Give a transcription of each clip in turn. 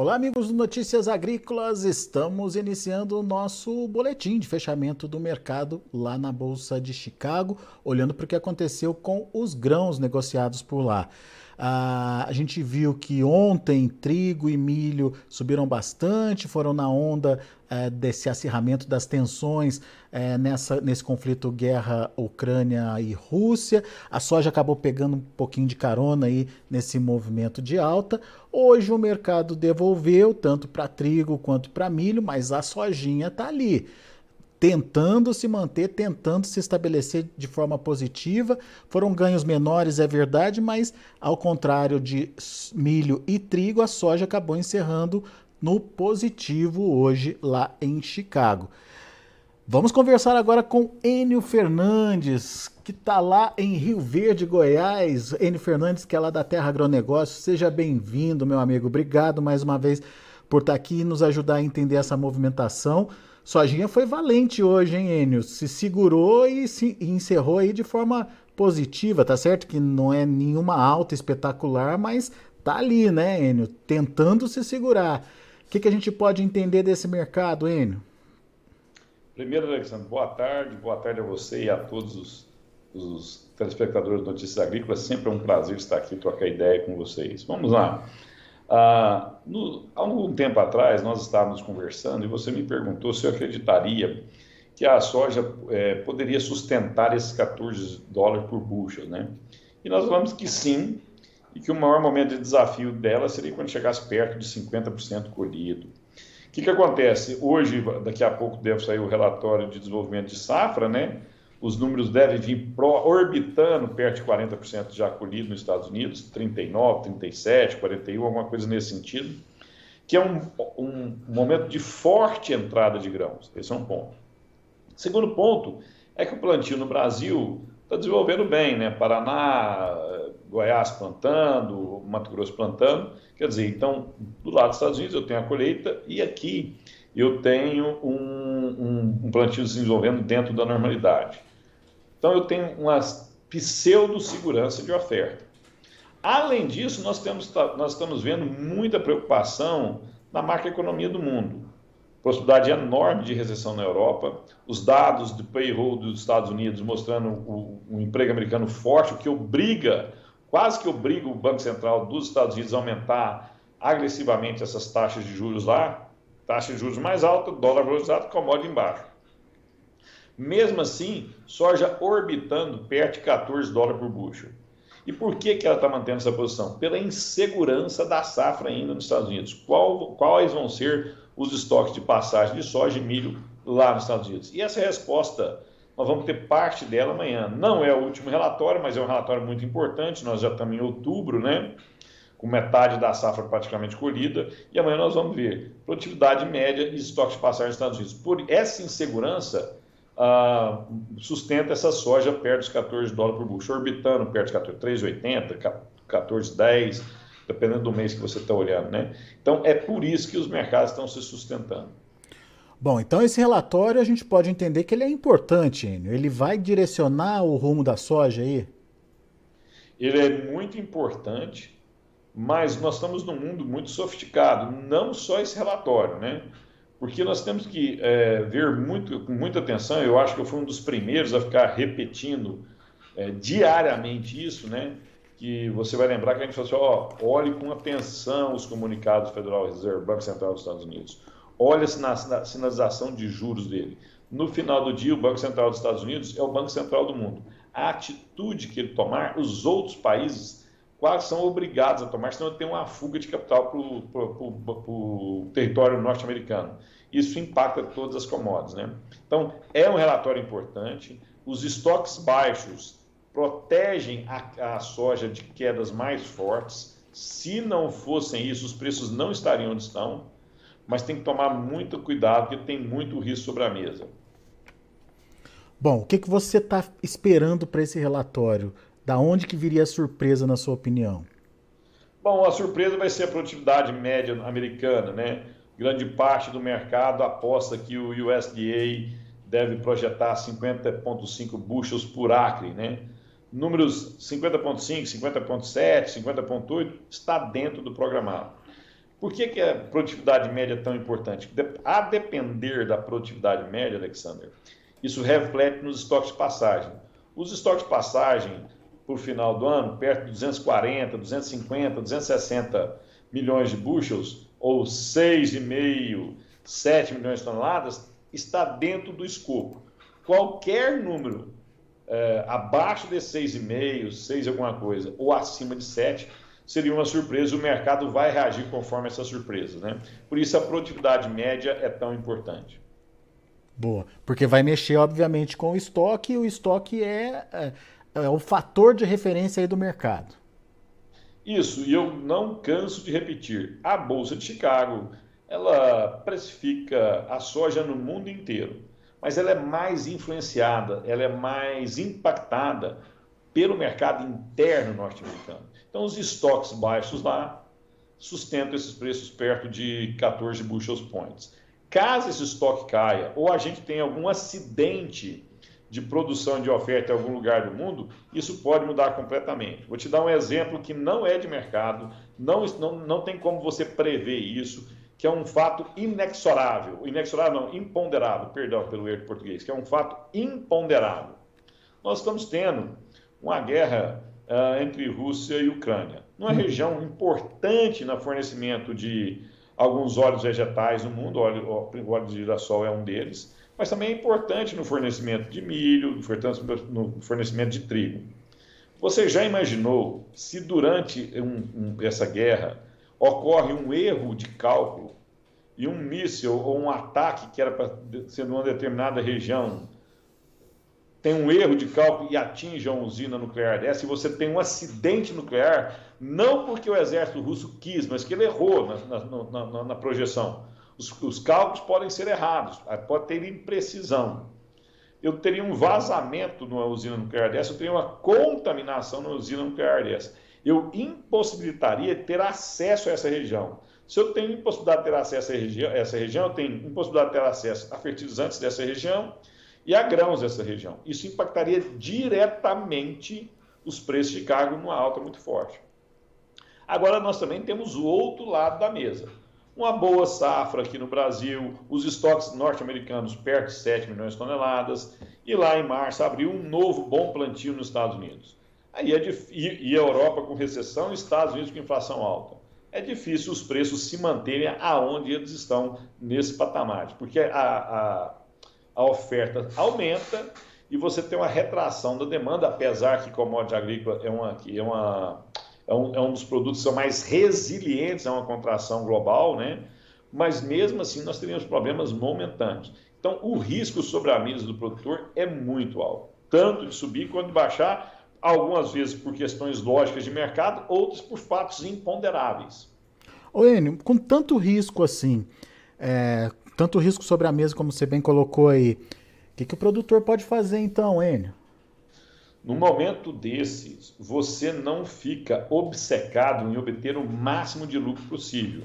Olá, amigos do Notícias Agrícolas. Estamos iniciando o nosso boletim de fechamento do mercado lá na Bolsa de Chicago, olhando para o que aconteceu com os grãos negociados por lá. Ah, a gente viu que ontem trigo e milho subiram bastante, foram na onda eh, desse acirramento das tensões eh, nessa, nesse conflito guerra Ucrânia e Rússia. A soja acabou pegando um pouquinho de carona aí nesse movimento de alta. Hoje o mercado devolveu tanto para trigo quanto para milho, mas a sojinha está ali tentando se manter, tentando se estabelecer de forma positiva. Foram ganhos menores, é verdade, mas ao contrário de milho e trigo, a soja acabou encerrando no positivo hoje lá em Chicago. Vamos conversar agora com Enio Fernandes, que está lá em Rio Verde, Goiás. Enio Fernandes, que é lá da Terra Agronegócio. Seja bem-vindo, meu amigo. Obrigado mais uma vez por estar tá aqui e nos ajudar a entender essa movimentação. Sojinha foi valente hoje, hein, Enio? Se segurou e, se, encerrou aí de forma positiva, tá certo? Que não é nenhuma alta espetacular, mas tá ali, né, Enio? Tentando se segurar. O que, que a gente pode entender desse mercado, Enio? Primeiro, Alexandre, boa tarde. Boa tarde a você e a todos os, os telespectadores de Notícias Agrícolas. Sempre é um prazer estar aqui trocar ideia com vocês. Vamos lá. Ah, no, há algum tempo atrás, nós estávamos conversando e você me perguntou se eu acreditaria que a soja é, poderia sustentar esses 14 dólares por bushel, né? E nós falamos que sim, e que o maior momento de desafio dela seria quando chegasse perto de 50% colhido. O que, que acontece? Hoje, daqui a pouco, deve sair o relatório de desenvolvimento de safra, né? os números devem vir pro, orbitando perto de 40% já colhido nos Estados Unidos, 39, 37, 41, alguma coisa nesse sentido, que é um, um momento de forte entrada de grãos. Esse é um ponto. Segundo ponto é que o plantio no Brasil está desenvolvendo bem, né? Paraná, Goiás plantando, Mato Grosso plantando. Quer dizer, então, do lado dos Estados Unidos eu tenho a colheita e aqui eu tenho um, um, um plantio se desenvolvendo dentro da normalidade. Então eu tenho uma pseudo-segurança de oferta. Além disso, nós, temos, nós estamos vendo muita preocupação na macroeconomia do mundo. Possibilidade enorme de recessão na Europa. Os dados de payroll dos Estados Unidos mostrando o, o emprego americano forte, o que obriga, quase que obriga o Banco Central dos Estados Unidos a aumentar agressivamente essas taxas de juros lá. Taxa de juros mais alta, dólar valorizado, commodity embaixo. Mesmo assim, soja orbitando perto de 14 dólares por bushel. E por que, que ela está mantendo essa posição? Pela insegurança da safra ainda nos Estados Unidos. Qual, quais vão ser os estoques de passagem de soja e milho lá nos Estados Unidos? E essa resposta, nós vamos ter parte dela amanhã. Não é o último relatório, mas é um relatório muito importante. Nós já estamos em outubro, né? Com metade da safra praticamente colhida. E amanhã nós vamos ver produtividade média e estoques de passagem nos Estados Unidos. Por essa insegurança, ah, sustenta essa soja perto dos 14 dólares por bushel, orbitando perto de 14, 3,80, 14,10, dependendo do mês que você está olhando, né? Então é por isso que os mercados estão se sustentando. Bom, então esse relatório a gente pode entender que ele é importante, Enio. Ele vai direcionar o rumo da soja aí? Ele é muito importante, mas nós estamos num mundo muito sofisticado. Não só esse relatório, né? porque nós temos que é, ver muito, com muita atenção. Eu acho que eu fui um dos primeiros a ficar repetindo é, diariamente isso, né? Que você vai lembrar que a gente falou assim: ó, olhe com atenção os comunicados do Federal Reserve, Banco Central dos Estados Unidos. Olha a sinalização de juros dele. No final do dia, o Banco Central dos Estados Unidos é o Banco Central do mundo. A atitude que ele tomar, os outros países quase são obrigados a tomar, senão tem uma fuga de capital para o território norte-americano. Isso impacta todas as commodities. Né? Então, é um relatório importante. Os estoques baixos protegem a, a soja de quedas mais fortes. Se não fossem isso, os preços não estariam onde estão. Mas tem que tomar muito cuidado, porque tem muito risco sobre a mesa. Bom, o que, que você está esperando para esse relatório? Da onde que viria a surpresa, na sua opinião? Bom, a surpresa vai ser a produtividade média americana, né? Grande parte do mercado aposta que o USDA deve projetar 50,5 bushels por acre, né? Números 50,5, 50,7, 50,8 está dentro do programado. Por que, que a produtividade média é tão importante? A depender da produtividade média, Alexander, isso reflete nos estoques de passagem. Os estoques de passagem, por final do ano, perto de 240, 250, 260 milhões de bushels, ou 6,5, 7 milhões de toneladas, está dentro do escopo. Qualquer número é, abaixo de 6,5, 6 alguma coisa, ou acima de 7, seria uma surpresa, o mercado vai reagir conforme essa surpresa. Né? Por isso a produtividade média é tão importante. Boa, porque vai mexer, obviamente, com o estoque, e o estoque é, é, é o fator de referência aí do mercado. Isso, e eu não canso de repetir, a Bolsa de Chicago, ela precifica a soja no mundo inteiro mas ela é mais influenciada, ela é mais impactada pelo mercado interno norte-americano. Então, os estoques baixos lá sustentam esses preços perto de 14 bushels points. Caso esse estoque caia ou a gente tenha algum acidente de produção de oferta em algum lugar do mundo, isso pode mudar completamente. Vou te dar um exemplo que não é de mercado, não, não, não tem como você prever isso que é um fato inexorável, inexorável não, imponderável, perdão pelo erro de português, que é um fato imponderável. Nós estamos tendo uma guerra uh, entre Rússia e Ucrânia, numa região importante no fornecimento de alguns óleos vegetais no mundo, o óleo, óleo de girassol é um deles, mas também é importante no fornecimento de milho, no fornecimento de trigo. Você já imaginou se durante um, um, essa guerra ocorre um erro de cálculo e um míssil ou um ataque que era para ser numa determinada região tem um erro de cálculo e atinge a usina nuclear dessa, e você tem um acidente nuclear, não porque o exército russo quis, mas que ele errou na, na, na, na projeção. Os, os, cálculos podem ser errados, pode ter imprecisão. Eu teria um vazamento numa usina nuclear dessa, eu teria uma contaminação numa usina nuclear dessa eu impossibilitaria ter acesso a essa região. Se eu tenho impossibilidade de ter acesso a essa região eu tenho impossibilidade de ter acesso a fertilizantes dessa região e a grãos dessa região. Isso impactaria diretamente os preços de cargo numa alta muito forte. Agora, nós também temos o outro lado da mesa. Uma boa safra aqui no Brasil, os estoques norte-americanos perto de 7 milhões de toneladas, e lá em março abriu um novo bom plantio nos Estados Unidos. Aí é e, e a Europa com recessão e Estados Unidos com inflação alta. É difícil os preços se manterem aonde eles estão nesse patamar, porque a, a, a oferta aumenta e você tem uma retração da demanda, apesar que commodity agrícola é, uma, é, uma, é, um, é um dos produtos que são mais resilientes a uma contração global, né? mas mesmo assim nós teríamos problemas momentâneos. Então, o risco sobre a mesa do produtor é muito alto, tanto de subir quanto de baixar, algumas vezes por questões lógicas de mercado, outras por fatos imponderáveis. Ô Enio, com tanto risco assim, é, tanto risco sobre a mesa, como você bem colocou aí, o que, que o produtor pode fazer então, Enio? No momento desses, você não fica obcecado em obter o máximo de lucro possível.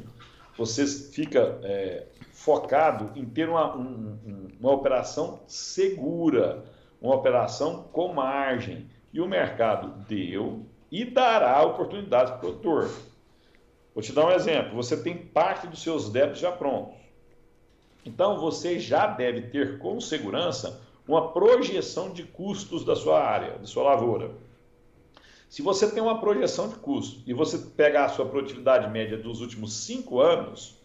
Você fica é, focado em ter uma, um, uma operação segura, uma operação com margem e o mercado deu e dará oportunidades para o produtor. Vou te dar um exemplo. Você tem parte dos seus débitos já prontos. Então, você já deve ter com segurança uma projeção de custos da sua área, da sua lavoura. Se você tem uma projeção de custo e você pegar a sua produtividade média dos últimos cinco anos,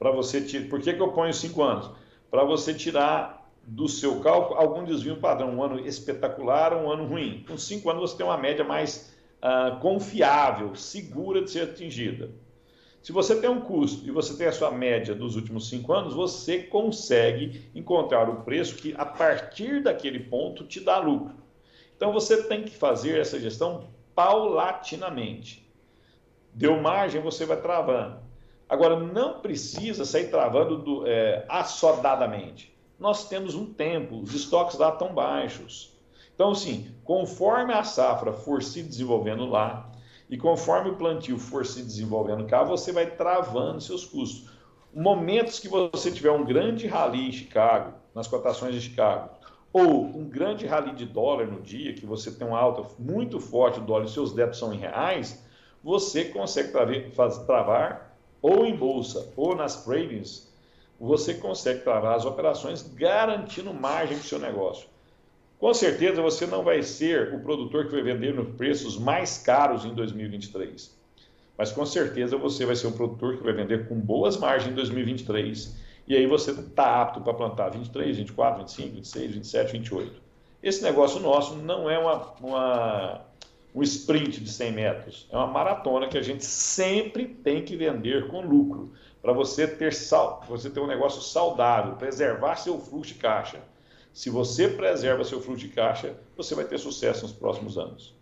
para você tirar. Por que, que eu ponho cinco anos? Para você tirar do seu cálculo algum desvio padrão, um ano espetacular ou um ano ruim. Com cinco anos você tem uma média mais uh, confiável, segura de ser atingida. Se você tem um custo e você tem a sua média dos últimos cinco anos, você consegue encontrar o preço que, a partir daquele ponto, te dá lucro. Então, você tem que fazer essa gestão paulatinamente. Deu margem, você vai travando. Agora, não precisa sair travando do, é, assodadamente nós temos um tempo, os estoques lá estão baixos. Então, assim, conforme a safra for se desenvolvendo lá e conforme o plantio for se desenvolvendo cá, você vai travando seus custos. Momentos que você tiver um grande rally em Chicago, nas cotações de Chicago, ou um grande rally de dólar no dia, que você tem uma alta muito forte do dólar e seus débitos são em reais, você consegue travar ou em bolsa ou nas tradings, você consegue travar as operações garantindo margem para o seu negócio. Com certeza você não vai ser o produtor que vai vender nos preços mais caros em 2023. Mas com certeza você vai ser um produtor que vai vender com boas margens em 2023. E aí você está apto para plantar 23, 24, 25, 26, 27, 28. Esse negócio nosso não é uma, uma, um sprint de 100 metros. É uma maratona que a gente sempre tem que vender com lucro. Para você ter sal, você ter um negócio saudável, preservar seu fluxo de caixa. Se você preserva seu fluxo de caixa, você vai ter sucesso nos próximos anos.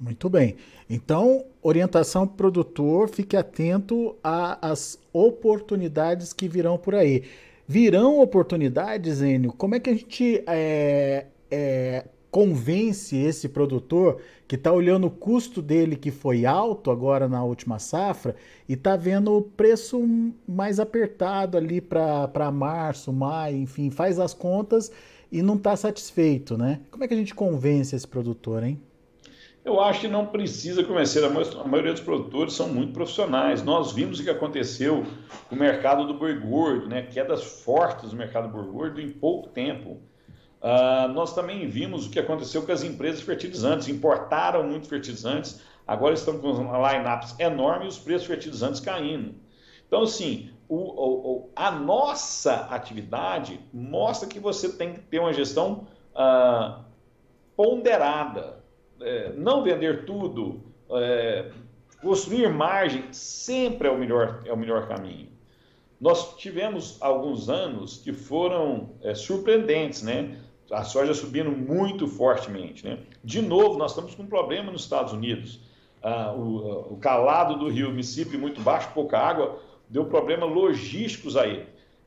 Muito bem. Então, orientação produtor, fique atento às oportunidades que virão por aí. Virão oportunidades, Enio? Como é que a gente é, é, convence esse produtor que está olhando o custo dele que foi alto agora na última safra e está vendo o preço mais apertado ali para março, maio, enfim, faz as contas e não está satisfeito, né? Como é que a gente convence esse produtor, hein? Eu acho que não precisa convencer, a maioria dos produtores são muito profissionais. Nós vimos o que aconteceu com o mercado do boi gordo, né? quedas fortes do mercado do boi gordo em pouco tempo. Uh, nós também vimos o que aconteceu com as empresas fertilizantes, importaram muito fertilizantes, agora estão com lineups enormes e os preços fertilizantes caindo. Então, assim, o, o, a nossa atividade mostra que você tem que ter uma gestão uh, ponderada é, não vender tudo, é, construir margem sempre é o melhor, é o melhor caminho. Nós tivemos alguns anos que foram é, surpreendentes, né? A soja subindo muito fortemente, né? De novo, nós estamos com um problema nos Estados Unidos. Ah, o, o, calado do rio Mississippi muito baixo, pouca água, deu problemas logísticos aí.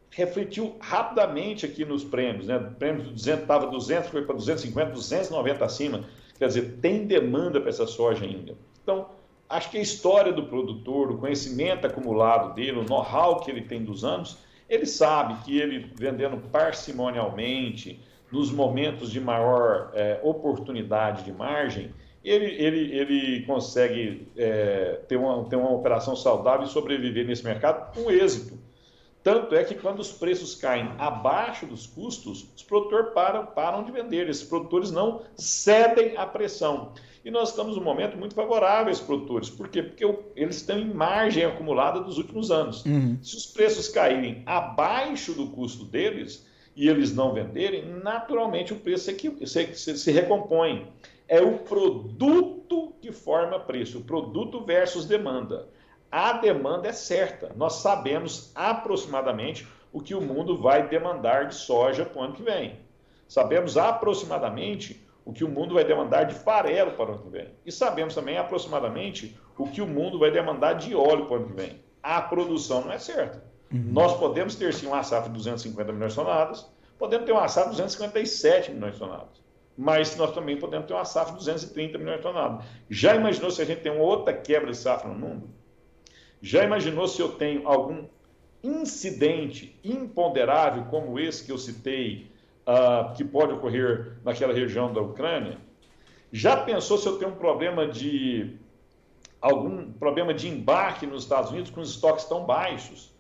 Refletiu rapidamente aqui nos prêmios, né? O prêmio estava 200, foi para 250, 290 acima. Quer dizer, tem demanda para essa soja ainda. Então, acho que a história do produtor, o conhecimento acumulado dele, o know-how que ele tem dos anos, ele sabe que ele vendendo parcimonialmente, nos momentos de maior é, oportunidade de margem, ele, ele, ele consegue é, ter, uma, ter uma operação saudável e sobreviver nesse mercado com êxito. Tanto é que quando os preços caem abaixo dos custos, os produtores param, param de vender. Esses produtores não cedem à pressão. E nós estamos num momento muito favorável a esses produtores. Por quê? Porque eles estão em margem acumulada dos últimos anos. Uhum. Se os preços caírem abaixo do custo deles e eles não venderem, naturalmente o preço se, se, se recompõe. É o produto que forma preço, o produto versus demanda a demanda é certa. Nós sabemos aproximadamente o que o mundo vai demandar de soja para o ano que vem. Sabemos aproximadamente o que o mundo vai demandar de farelo para o ano que vem. E sabemos também aproximadamente o que o mundo vai demandar de óleo para o ano que vem. A produção não é certa. Uhum. Nós podemos ter sim uma safra de 250 milhões de toneladas, podemos ter uma safra de 257 milhões de toneladas. Mas nós também podemos ter uma safra de 230 milhões de toneladas. Já imaginou se a gente tem uma outra quebra de safra no mundo? Já imaginou se eu tenho algum incidente imponderável como esse que eu citei, uh, que pode ocorrer naquela região da Ucrânia? Já pensou se eu tenho um problema de algum problema de embarque nos Estados Unidos com os estoques tão baixos?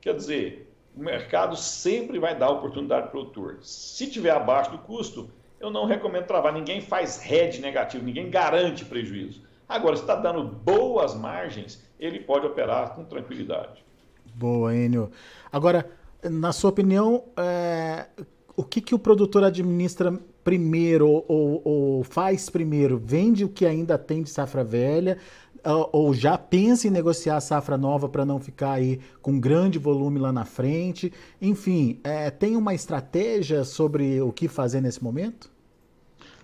Quer dizer, o mercado sempre vai dar oportunidade para o produtor. Se tiver abaixo do custo, eu não recomendo travar. Ninguém faz head negativo, ninguém garante prejuízo. Agora, se está dando boas margens, ele pode operar com tranquilidade. Boa, Enio. Agora, na sua opinião, é, o que, que o produtor administra primeiro ou, ou, faz primeiro? Vende o que ainda tem de safra velha ou já pensa em negociar a safra nova para não ficar aí com grande volume lá na frente? Enfim, é, tem uma estratégia sobre o que fazer nesse momento?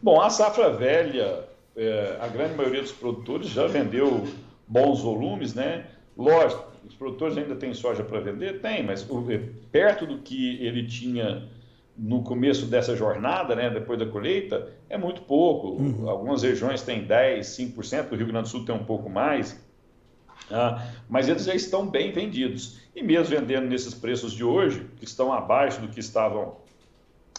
Bom, a safra velha é, a grande maioria dos produtores já vendeu bons volumes, né? Lógico, os produtores ainda têm soja para vender? Tem, mas é, perto do que ele tinha no começo dessa jornada, né, depois da colheita, é muito pouco. Uhum. Algumas regiões têm 10, 5%, o Rio Grande do Sul tem um pouco mais, ah, mas eles já estão bem vendidos. E mesmo vendendo nesses preços de hoje, que estão abaixo do que estavam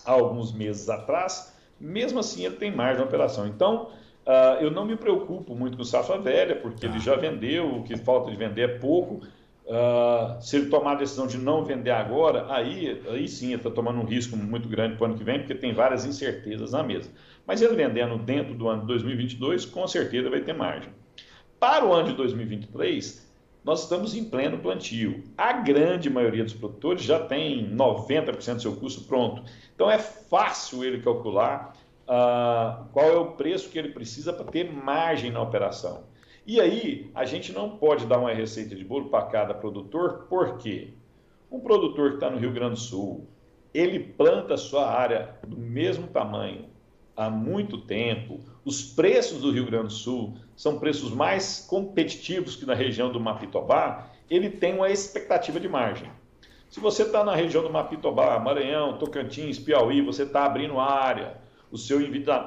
há alguns meses atrás, mesmo assim ele tem margem de operação. Então, Uh, eu não me preocupo muito com safra velha, porque ele tá. já vendeu, o que falta de vender é pouco. Uh, se ele tomar a decisão de não vender agora, aí, aí sim ele está tomando um risco muito grande para o ano que vem, porque tem várias incertezas na mesa. Mas ele vendendo dentro do ano de 2022, com certeza vai ter margem. Para o ano de 2023, nós estamos em pleno plantio. A grande maioria dos produtores já tem 90% do seu custo pronto. Então é fácil ele calcular uh, qual é o preço que ele precisa para ter margem na operação. E aí, a gente não pode dar uma receita de bolo para cada produtor, por quê? Um produtor que está no Rio Grande do Sul, ele planta a sua área do mesmo tamanho há muito tempo. Os preços do Rio Grande do Sul são preços mais competitivos que na região do Mapitobá. Ele tem uma expectativa de margem. Se você está na região do Mapitobá, Maranhão, Tocantins, Piauí, você está abrindo área, o seu,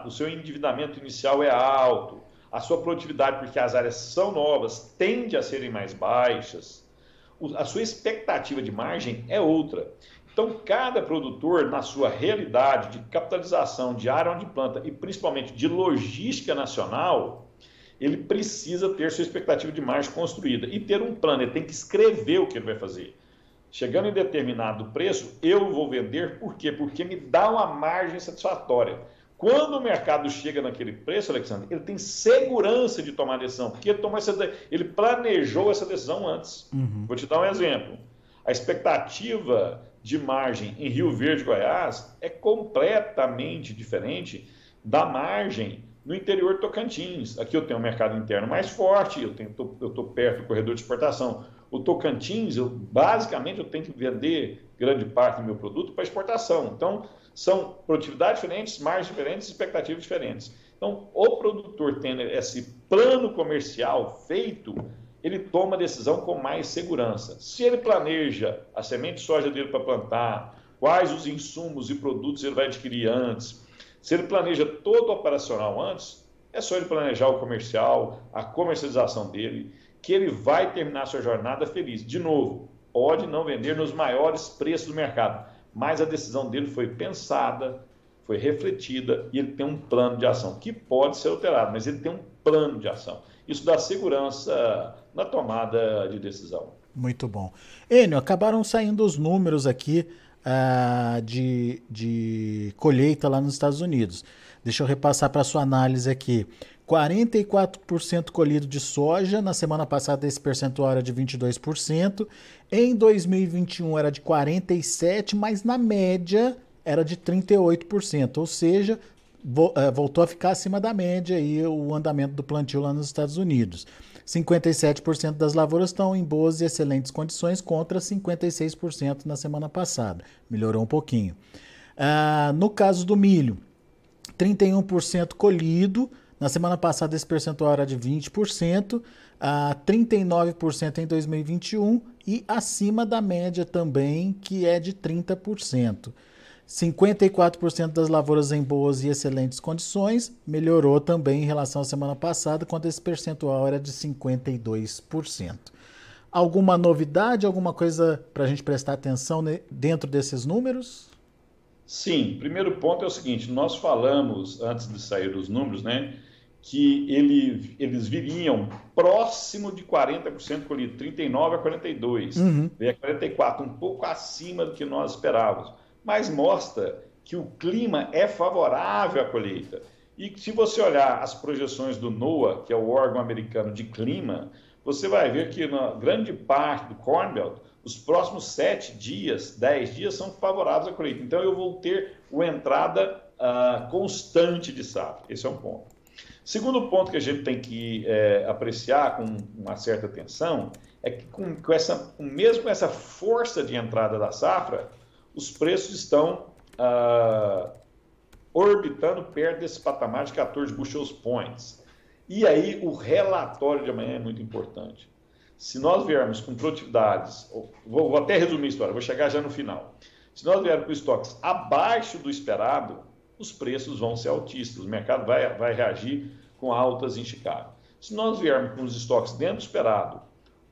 o seu endividamento inicial é alto, a sua produtividade, porque as áreas são novas, tende a serem mais baixas, a sua expectativa de margem é outra. Então, cada produtor, na sua realidade de capitalização, de área onde planta e principalmente de logística nacional, ele precisa ter sua expectativa de margem construída e ter um plano. Ele tem que escrever o que ele vai fazer. Chegando em determinado preço, eu vou vender, por quê? Porque me dá uma margem satisfatória. Quando o mercado chega naquele preço, Alexandre, ele tem segurança de tomar a decisão, porque ele, tomou essa, ele planejou essa decisão antes. Uhum. Vou te dar um exemplo. A expectativa de margem em Rio Verde, Goiás, é completamente diferente da margem no interior de Tocantins. Aqui eu tenho um mercado interno mais forte, eu estou perto do corredor de exportação. O Tocantins, eu, basicamente, eu tenho que vender grande parte do meu produto para exportação. Então, são produtividades diferentes, margens diferentes, expectativas diferentes. Então, o produtor tendo esse plano comercial feito, ele toma a decisão com mais segurança. Se ele planeja a semente de soja dele para plantar, quais os insumos e produtos ele vai adquirir antes, se ele planeja todo o operacional antes, é só ele planejar o comercial, a comercialização dele, que ele vai terminar sua jornada feliz. De novo, pode não vender nos maiores preços do mercado, mas a decisão dele foi pensada, foi refletida e ele tem um plano de ação que pode ser alterado, mas ele tem um plano de ação. Isso dá segurança na tomada de decisão. Muito bom. Enio, acabaram saindo os números aqui uh, de, de colheita lá nos Estados Unidos. Deixa eu repassar para a sua análise aqui. 44% colhido de soja, na semana passada esse percentual era de 22%, em 2021 era de 47%, mas na média era de 38%, ou seja, eh, voltou a ficar acima da média aí o andamento do plantio lá nos Estados Unidos. 57% das lavouras estão em boas e excelentes condições contra 56% na semana passada. Melhorou um pouquinho. Ah, no caso do milho, 31% colhido, na semana passada, esse percentual era de 20%, a 39% em 2021 e acima da média também, que é de 30%. 54% das lavouras em boas e excelentes condições, melhorou também em relação à semana passada, quando esse percentual era de 52%. Alguma novidade, alguma coisa para a gente prestar atenção dentro desses números? Sim, primeiro ponto é o seguinte: nós falamos antes de sair os números, né? Que ele, eles viriam próximo de 40% colhido, 39 a 42, uhum. a 44, um pouco acima do que nós esperávamos, mas mostra que o clima é favorável à colheita. E se você olhar as projeções do NOAA, que é o órgão americano de clima, você vai ver que na grande parte do Corn Belt, os próximos sete dias, dez dias são favoráveis à colheita. Então eu vou ter uma entrada uh, constante de safra. Esse é um ponto. Segundo ponto que a gente tem que é, apreciar com uma certa atenção é que com, com essa, mesmo com essa força de entrada da safra, os preços estão ah, orbitando perto desse patamar de 14 bushels points. E aí o relatório de amanhã é muito importante. Se nós viermos com produtividades, vou, vou até resumir a história, vou chegar já no final. Se nós viermos com estoques abaixo do esperado, os preços vão ser altíssimos, o mercado vai, vai reagir com altas em Chicago. Se nós viermos com os estoques dentro do esperado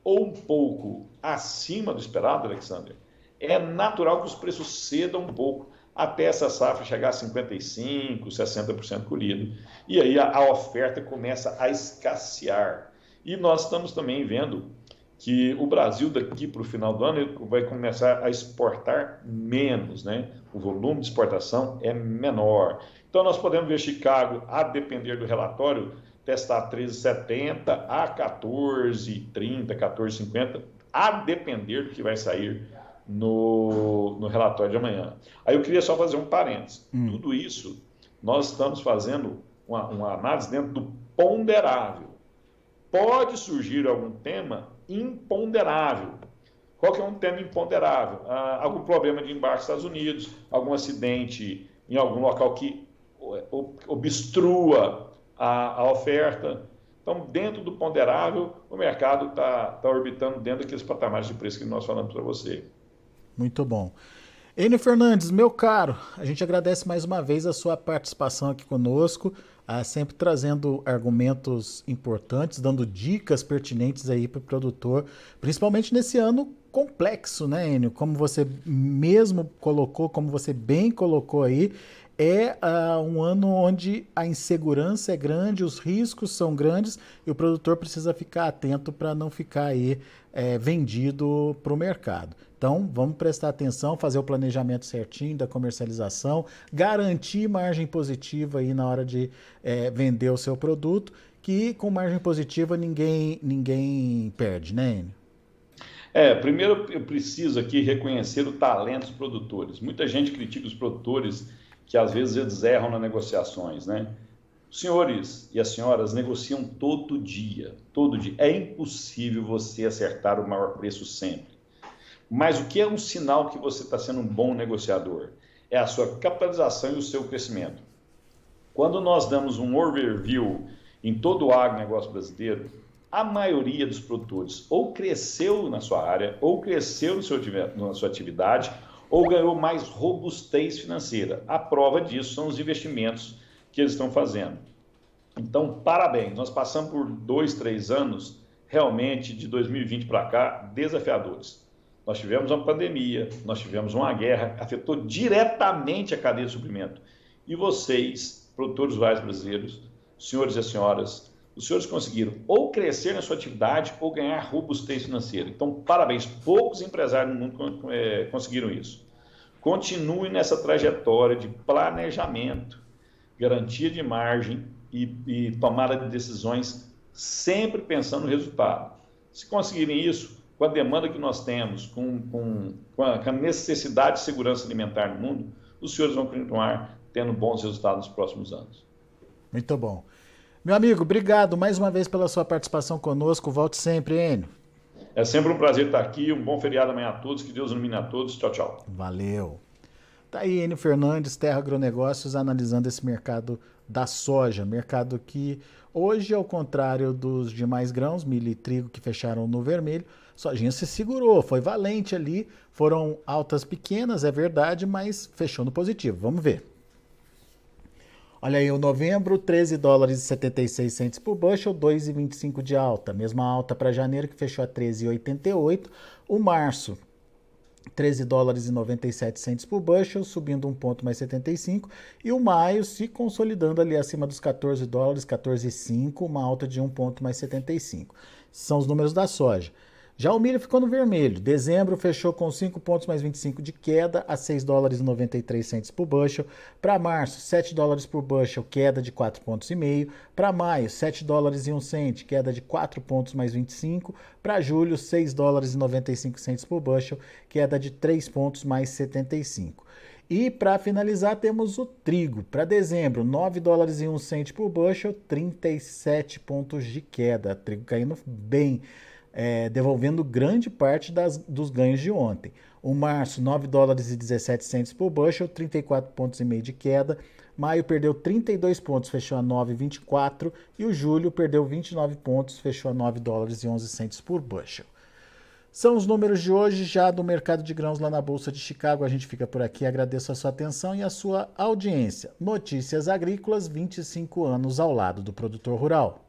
ou um pouco acima do esperado, Alexander, é natural que os preços cedam um pouco até essa safra chegar a 55%, 60% colhido. E aí a, a oferta começa a escassear. E nós estamos também vendo que o Brasil daqui para o final do ano vai começar a exportar menos, né? O volume de exportação é menor. Então nós podemos ver Chicago, a depender do relatório, testar 13,70 a 14,30, 14,50, a depender do que vai sair no, no relatório de amanhã. Aí eu queria só fazer um parênteses. Hum. Tudo isso nós estamos fazendo uma, uma análise dentro do ponderável. Pode surgir algum tema imponderável. Qual que é um tema imponderável? Ah, algum problema de embarque nos Estados Unidos, algum acidente em algum local que obstrua a, a oferta. Então, dentro do ponderável, o mercado está tá orbitando dentro daqueles patamares de preço que nós falamos para você. Muito bom. Enio Fernandes, meu caro, a gente agradece mais uma vez a sua participação aqui conosco ah, sempre trazendo argumentos importantes, dando dicas pertinentes aí para o produtor, principalmente nesse ano complexo, né, Enio? Como você mesmo colocou, como você bem colocou aí, é uh, um ano onde a insegurança é grande, os riscos são grandes e o produtor precisa ficar atento para não ficar aí é, vendido para o mercado. Então, vamos prestar atenção, fazer o planejamento certinho da comercialização, garantir margem positiva aí na hora de é, vender o seu produto, que com margem positiva ninguém, ninguém perde, né, Enio? É, primeiro eu preciso aqui reconhecer o talento dos produtores. Muita gente critica os produtores que às vezes eles erram nas negociações, né? Os senhores e as senhoras negociam todo dia, todo dia. É impossível você acertar o maior preço sempre. Mas o que é um sinal que você está sendo um bom negociador? É a sua capitalização e o seu crescimento. Quando nós damos um overview em todo o agronegócio brasileiro, a maioria dos produtores ou cresceu na sua área, ou cresceu no seu, na sua atividade, ou ganhou mais robustez financeira. A prova disso são os investimentos que eles estão fazendo. Então, parabéns. Nós passamos por dois, três anos, realmente, de 2020 para cá, desafiadores. Nós tivemos uma pandemia, nós tivemos uma guerra, afetou diretamente a cadeia de suprimento. E vocês, produtores rurais brasileiros, senhores e senhoras, os senhores conseguiram ou crescer na sua atividade ou ganhar robustez financeira. Então, parabéns. Poucos empresários no mundo é, conseguiram isso. Continue nessa trajetória de planejamento, garantia de margem e, e tomada de decisões sempre pensando no resultado. Se conseguirem isso, com a demanda que nós temos, com, com, com, a, com, a, necessidade de segurança alimentar no mundo, os senhores vão continuar tendo bons resultados nos próximos anos. Muito bom. Meu amigo, obrigado mais uma vez pela sua participação conosco. Volte sempre, Enio. É sempre um prazer estar aqui. Um bom feriado amanhã a todos. Que Deus ilumine a todos. Tchau, tchau. Valeu. Tá aí Enio Fernandes, Terra Agronegócios, analisando esse mercado da soja, mercado que hoje, ao contrário dos demais grãos, milho e trigo que fecharam no vermelho, sojinha se segurou, foi valente ali, foram altas pequenas, é verdade, mas fechou no positivo. Vamos ver. Olha aí, o novembro, 13 dólares e 76 centos por bushel, 2,25 de alta. Mesma alta para janeiro, que fechou a 13,88. O março, 13 dólares e 97 centes por bushel, subindo um ponto mais 75, e o maio se consolidando ali acima dos 14 dólares, 14,5, uma alta de um ponto mais 75. São os números da soja. Já o milho ficou no vermelho. Dezembro fechou com 5 pontos mais 25 de queda a 6 dólares e 93 centes por bushel. Para março, 7 dólares por bushel, queda de 4 pontos e meio. Para maio, 7 dólares e 1 cento, queda de 4 pontos mais 25. Para julho, 6 dólares e 95 centes por bushel, queda de 3 pontos mais 75. E para finalizar, temos o trigo. Para dezembro, 9 dólares e 1 cento por bushel, 37 pontos de queda. Trigo caindo bem é, devolvendo grande parte das, dos ganhos de ontem. O março, 9 dólares e 17 centos por bushel, 34 pontos e meio de queda. Maio perdeu 32 pontos, fechou a 9,24 e o julho perdeu 29 pontos, fechou a 9 dólares e 11 centos por bushel. São os números de hoje já do mercado de grãos lá na Bolsa de Chicago. A gente fica por aqui. Agradeço a sua atenção e a sua audiência. Notícias Agrícolas, 25 anos ao lado do produtor rural